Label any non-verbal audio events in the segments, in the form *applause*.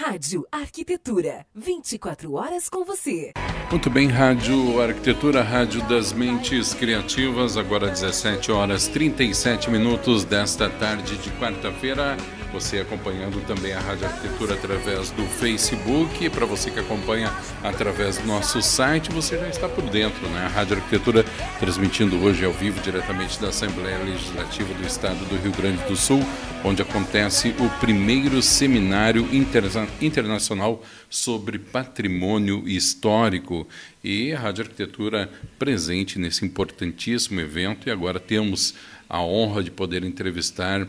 Ha! Rádio Arquitetura, 24 horas com você. Muito bem, Rádio Arquitetura, Rádio das Mentes Criativas, agora 17 horas 37 minutos desta tarde de quarta-feira. Você acompanhando também a Rádio Arquitetura através do Facebook. Para você que acompanha através do nosso site, você já está por dentro, né? A Rádio Arquitetura transmitindo hoje ao vivo diretamente da Assembleia Legislativa do Estado do Rio Grande do Sul, onde acontece o primeiro seminário interna internacional sobre patrimônio histórico e a Rádio Arquitetura presente nesse importantíssimo evento e agora temos a honra de poder entrevistar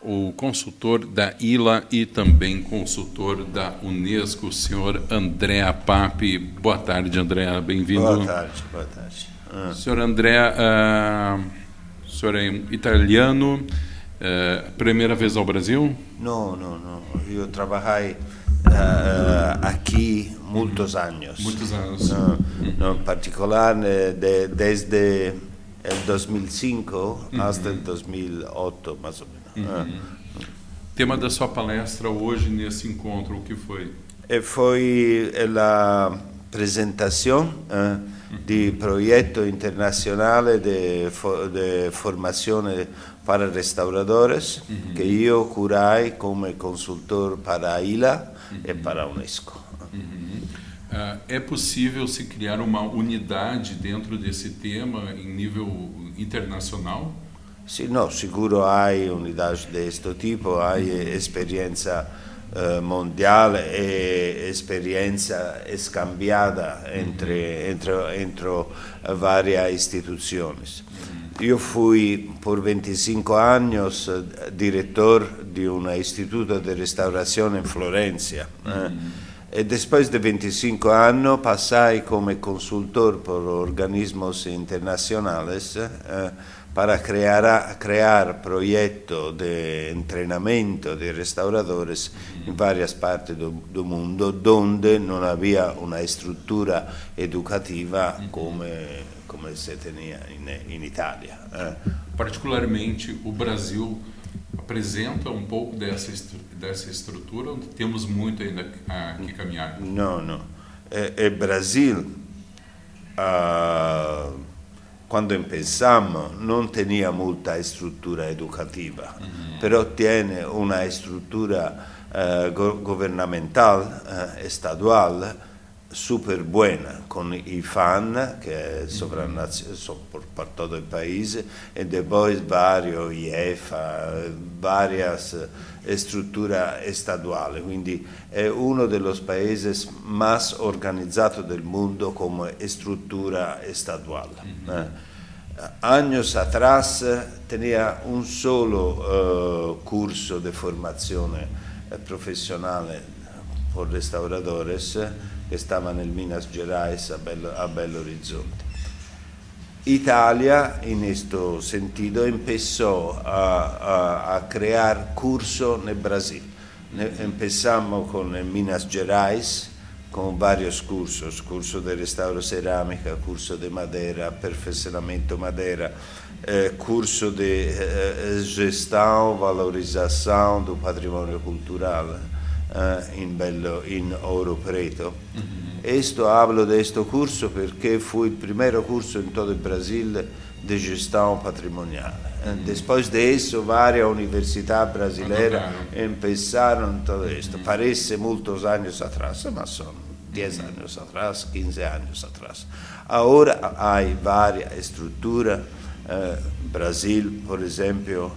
o consultor da ILA e também consultor da Unesco, o senhor André Papi. Boa tarde, André, bem-vindo. Boa tarde, boa tarde. Ah. Senhor André, uh, o senhor é italiano, uh, primeira vez ao Brasil? Não, não, não. Eu trabalhei uh, aqui muitos anos. Muitos anos. No, no, em particular, de, desde o 2005 uhum. até 2008, mais ou menos. Uhum. Tema da sua palestra hoje nesse encontro, o que foi? E foi a apresentação eh, di progetto internazionale di de formazione para restauradores, uhum. que eu curai como consultor para a ILA é uhum. e para a Unesco. Uhum. Uh, é possível se criar uma unidade dentro desse tema em nível internacional? Sim, não, seguro há unidades deste tipo, há experiência uh, mundial e experiência escambiada entre, uhum. entre, entre várias instituições. Uhum. Io fui per 25 anni direttore di un istituto di restaurazione in Florencia. Eh? E dopo di 25 anni passai come consultor per organismi internazionali eh, para crear, crear proyectos de entrenamiento de restauradores en varias partes del mundo donde no había una estructura educativa como, como se tinha em em Itália eh? Particularmente o Brasil apresenta um pouco dessa dessa estrutura, onde temos muito ainda a, que caminhar. Não, não. É, é Brasil, ah, quando pensamos, não tinha muita estrutura educativa, uhum. pero tem uma estrutura eh, governamental, eh, estadual, super buena con i FAN che sovrannazionale so, per, tutto il paese e poi vario IEFA, varias strutture statuali, quindi è uno dei paesi più organizzati del mondo come struttura statuale. Mm -hmm. eh. Años atrás tenía un solo uh, curso de formación profesional por restauradores que estaba en el Minas Gerais a Belo, a Belo Horizonte. Italia, en este sentido, empezó a, a, a crear cursos en Brasil. Empezamos con el Minas Gerais, con varios cursos, curso de restauro cerámica, curso de madera, perfeccionamento madera, eh, curso de eh, gestão, valorização do patrimônio cultural eh, in, Bello, in Ouro Preto. Mm -hmm. Esto hablo de este curso perché fu il primo corso in tutto il Brasile di gestão patrimonial. Mm -hmm. Después de eso, varias universidades brasileñas empezaron todo esto. Parece muchos años atrás, ma son 10 años atrás, 15 años atrás. Ahora hay varias estructuras. Eh, Brasil, por ejemplo,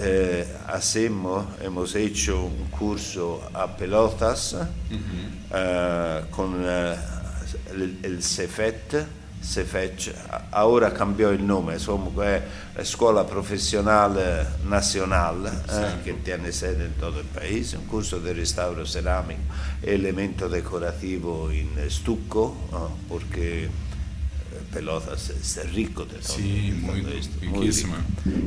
eh, hacemos, hemos hecho un curso a pelotas uh -huh. eh, con eh, el, el CEFET, ora cambiò il nome, è la scuola professionale nazionale eh, che tiene sede in tutto il paese, un corso di restauro ceramico e elemento decorativo in stucco, perché Pelotas es rico de todo. Sí, muy, riquísima.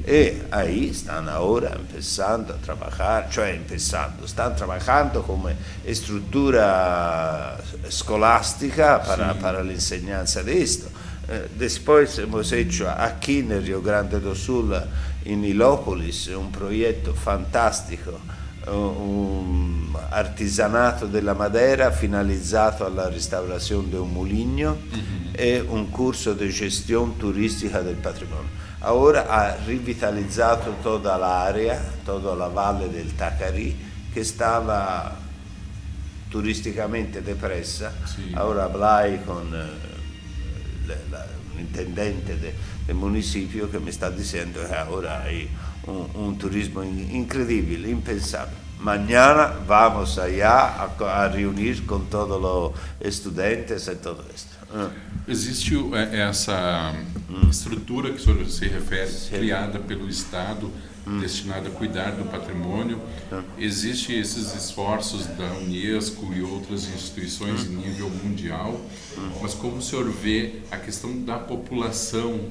Y ahí están ahora empezando a trabajar, cioè empezando, están trabajando como estructura escolástica para, sí. para la enseñanza de esto. Eh, después hemos hecho aquí en Rio Grande do Sul, in Ilópolis, un proyecto fantástico un artigianato della Madeira finalizzato alla restaurazione di un muligno mm-hmm. e un corso di gestione turistica del patrimonio. Ora ha rivitalizzato tutta l'area, tutta la valle del Tacari che stava turisticamente depressa. Sì. Ora Blai con eh, l'intendente de, del municipio che mi sta dicendo che ora hai un, un turismo incredibile, impensabile. Mañana vamos allá a, a reunir con todos los estudiantes e todo esto. Uh. Existe essa hum. estrutura que o senhor se refere, Sim. criada pelo Estado, hum. destinada a cuidar do patrimônio. Hum. Existem esses esforços da Unesco e outras instituições em nível mundial, mas como o senhor vê a questão da população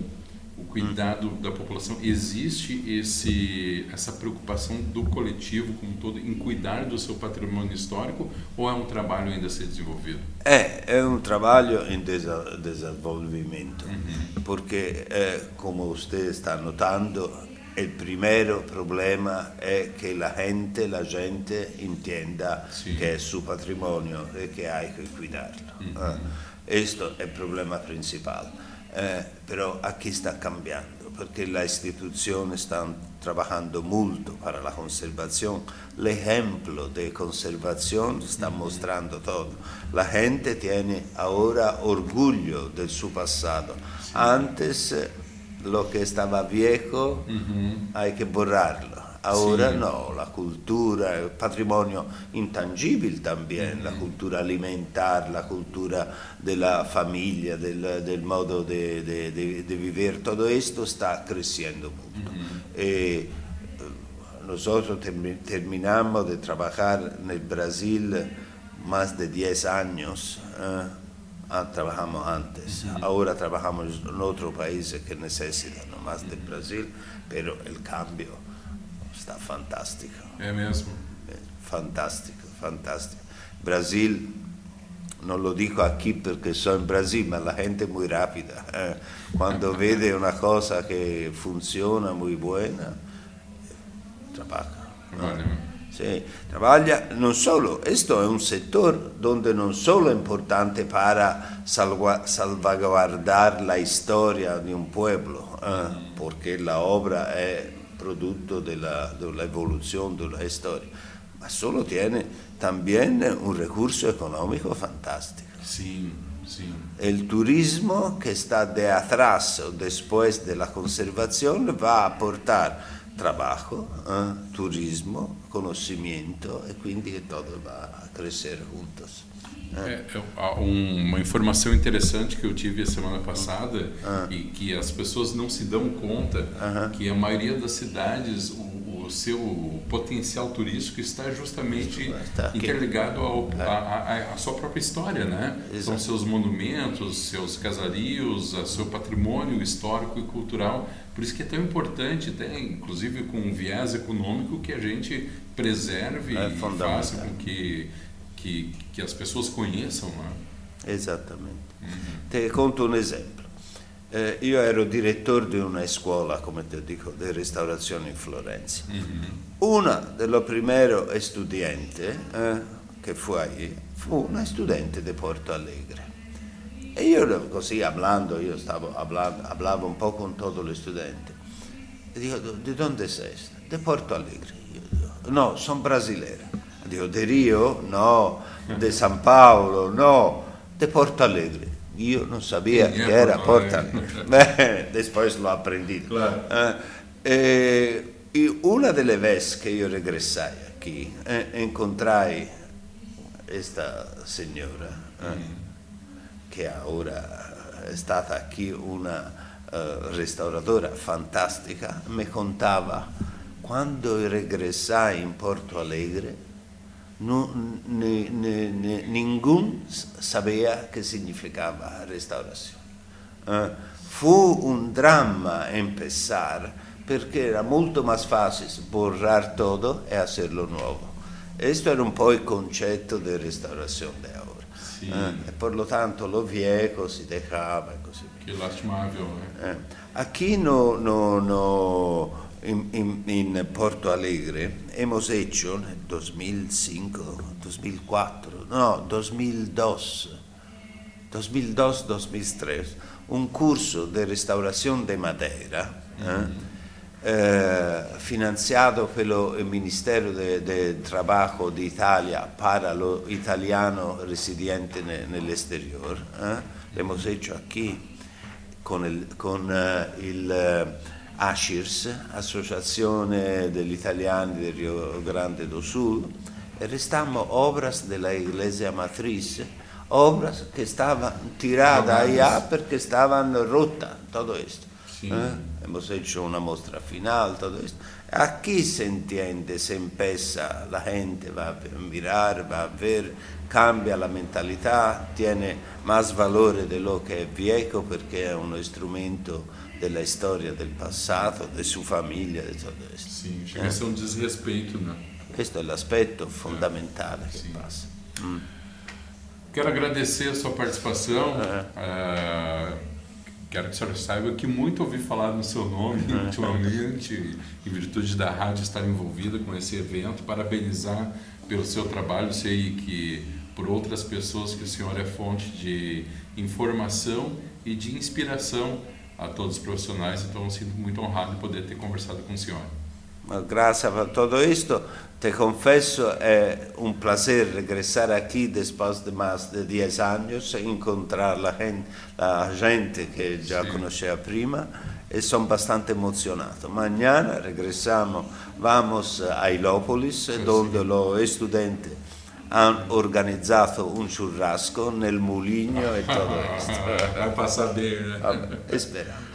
cuidado da população, existe esse, essa preocupação do coletivo como um todo em cuidar do seu patrimônio histórico ou é um trabalho ainda a ser desenvolvido? É, é um trabalho em desenvolvimento, uhum. porque, é, como você está notando, o primeiro problema é que a gente, a gente entenda Sim. que é seu patrimônio e que há que cuidarlo. Uhum. Ah, este é o problema principal. Eh, però aquí sta cambiando perché la istituzione sta trabajando molto per la conservazione, l'ejemplo de conservazione sta mostrando todo. La gente tiene ora orgoglio del suo passato. Antes lo che stava viejo -huh. hay que borrarlo. Ahora sí. no, la cultura, el patrimonio intangible también, mm la cultura alimentar, la cultura de la familia, del, del modo de, de, de, de, vivir, todo esto está creciendo mucho. Mm -hmm. eh, nosotros term terminamos de trabajar en el Brasil más de 10 años. Eh, ah, trabajamos antes, mm -hmm. ahora trabajamos en otros países que necesitan más del Brasil, pero el cambio está fantástico. É mesmo? É, fantástico, fantástico. Brasil, non lo dico aqui perché sono in Brasile, ma la gente è molto rapida. Eh. Quando *laughs* vede una cosa che funziona, molto buona, trabaja. Vale. Sí, trabaja non solo, questo è un settore dove non solo è importante per salvaguardare la storia di un pueblo, eh, perché la obra è producto de la, de la evolución de la historia, ma solo tiene también un recurso económico fantástico. Sí, sí. El turismo que está de atrás después de la conservación va a aportar trabajo, eh, turismo, conocimiento e quindi che tutto va a crescere juntos. É, uma informação interessante que eu tive a semana passada ah. e que as pessoas não se dão conta que a maioria das cidades o, o seu potencial turístico está justamente está interligado à sua própria história, né? Exato. São seus monumentos, seus casarios, seu patrimônio histórico e cultural. Por isso que é tão importante, até, inclusive com um viés econômico, que a gente preserve é e faça com que que, que as pessoas conheçam. Né? Esattamente. Mm-hmm. Ti conto un esempio. Eh, io ero direttore di una scuola, come ti dico, di restaurazione in Florenza. Mm-hmm. Una delle prime studenti eh, che fu ahí fu una studente di Porto Alegre. E io così parlando, io stavo parlando, un po' con tutti gli studenti. E dico, di dove sei? Di Porto Alegre. Io dico, no, sono brasiliano. De Rio? No. De San Paolo? No. De Porto Alegre. Io non sabía que era Porto Alegre. *laughs* Después lo aprendí. Claro. Eh, eh, y una delle veces che io regressai qui, eh, incontrai questa signora, mm. che ora è stata qui una uh, restauradora fantastica, mi contava quando regressai in Porto Alegre no, ne, ne, ne, ninguno sapeva che significava restaurazione. Eh, fu un dramma empezar perché era molto più facile borrar tutto e hacerlo nuovo. Questo era un po' il concetto di restaurazione di ora. Sì. Eh, e per lo tanto lo vieco si dejava e così via. Che lastimabile. Eh. Eh, a chi no, no, no in, in, in, Porto Alegre hemos hecho nel 2005, 2004, no, 2002, 2002-2003, un curso de restauración de madera. Eh? eh, financiado pelo Ministero de, de Trabajo de Italia para lo italiano residente ne, nell'esterior. Eh? L'abbiamo hecho aquí con il, con, uh, il ASHIRS, Associazione degli Italiani del Rio Grande do Sul, restammo obras della Iglesia Matriz, obras che stavano tirate allá perché stavano rotte, tutto questo. Sì. Eh? hemos hecho una mostra final, todo esto. Aquí se entiende, se empieza, la gente va a mirar, va a ver, cambia la mentalità, tiene más valore de lo che è viejo perché è uno strumento della storia del passato, di sua famiglia, di tutto questo. Sì, c'è eh? un disrispetto, no? Questo è l'aspetto fondamentale che sì. passa. Mm. Quero agradecer a sua participação. Uh, quero que a senhora saiba que muito ouvi falar no seu nome ultimamente, em virtude da rádio estar envolvida com esse evento. Parabenizar pelo seu trabalho. Sei que por outras pessoas que o senhor é fonte de informação e de inspiração a todos os profissionais. Então, eu sinto muito honrado de poder ter conversado com o senhor. Graças a tudo isto. Te confesso, é um prazer regressar aqui depois de mais de 10 anos, encontrar a gente, a gente que já Sim. conhecia prima e sou bastante emocionado. Amanhã regressamos, vamos a Ilópolis, onde o estudante han organizzato un churrasco nel mulino e tutto questo. *laughs* Va a passar bene. Eh? Speriamo.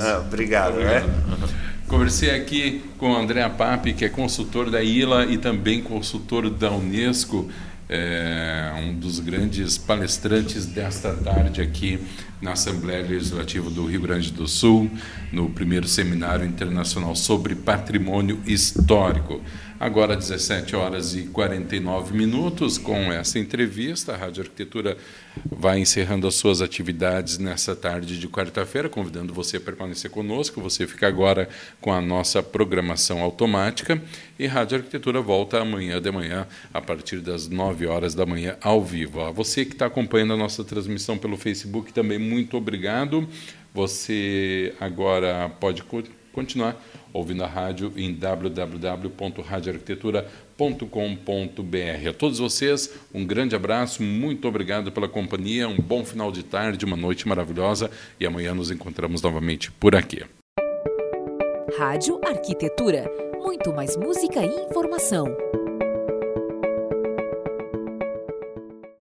Ah, obrigado. obrigado. Eh? *laughs* Conversei aqui com o André Papi, que é consultor da ILA e também consultor da Unesco, é, um dos grandes palestrantes desta tarde aqui na Assembleia Legislativa do Rio Grande do Sul, no primeiro Seminário Internacional sobre Patrimônio Histórico. Agora 17 horas e 49 minutos com essa entrevista. A Rádio Arquitetura vai encerrando as suas atividades nessa tarde de quarta-feira, convidando você a permanecer conosco. Você fica agora com a nossa programação automática e Rádio Arquitetura volta amanhã de manhã a partir das 9 horas da manhã ao vivo. A você que está acompanhando a nossa transmissão pelo Facebook também muito obrigado. Você agora pode continuar ouvindo a rádio em www.radioarquitetura.com.br. A todos vocês, um grande abraço, muito obrigado pela companhia, um bom final de tarde, uma noite maravilhosa e amanhã nos encontramos novamente por aqui. Rádio Arquitetura, muito mais música e informação.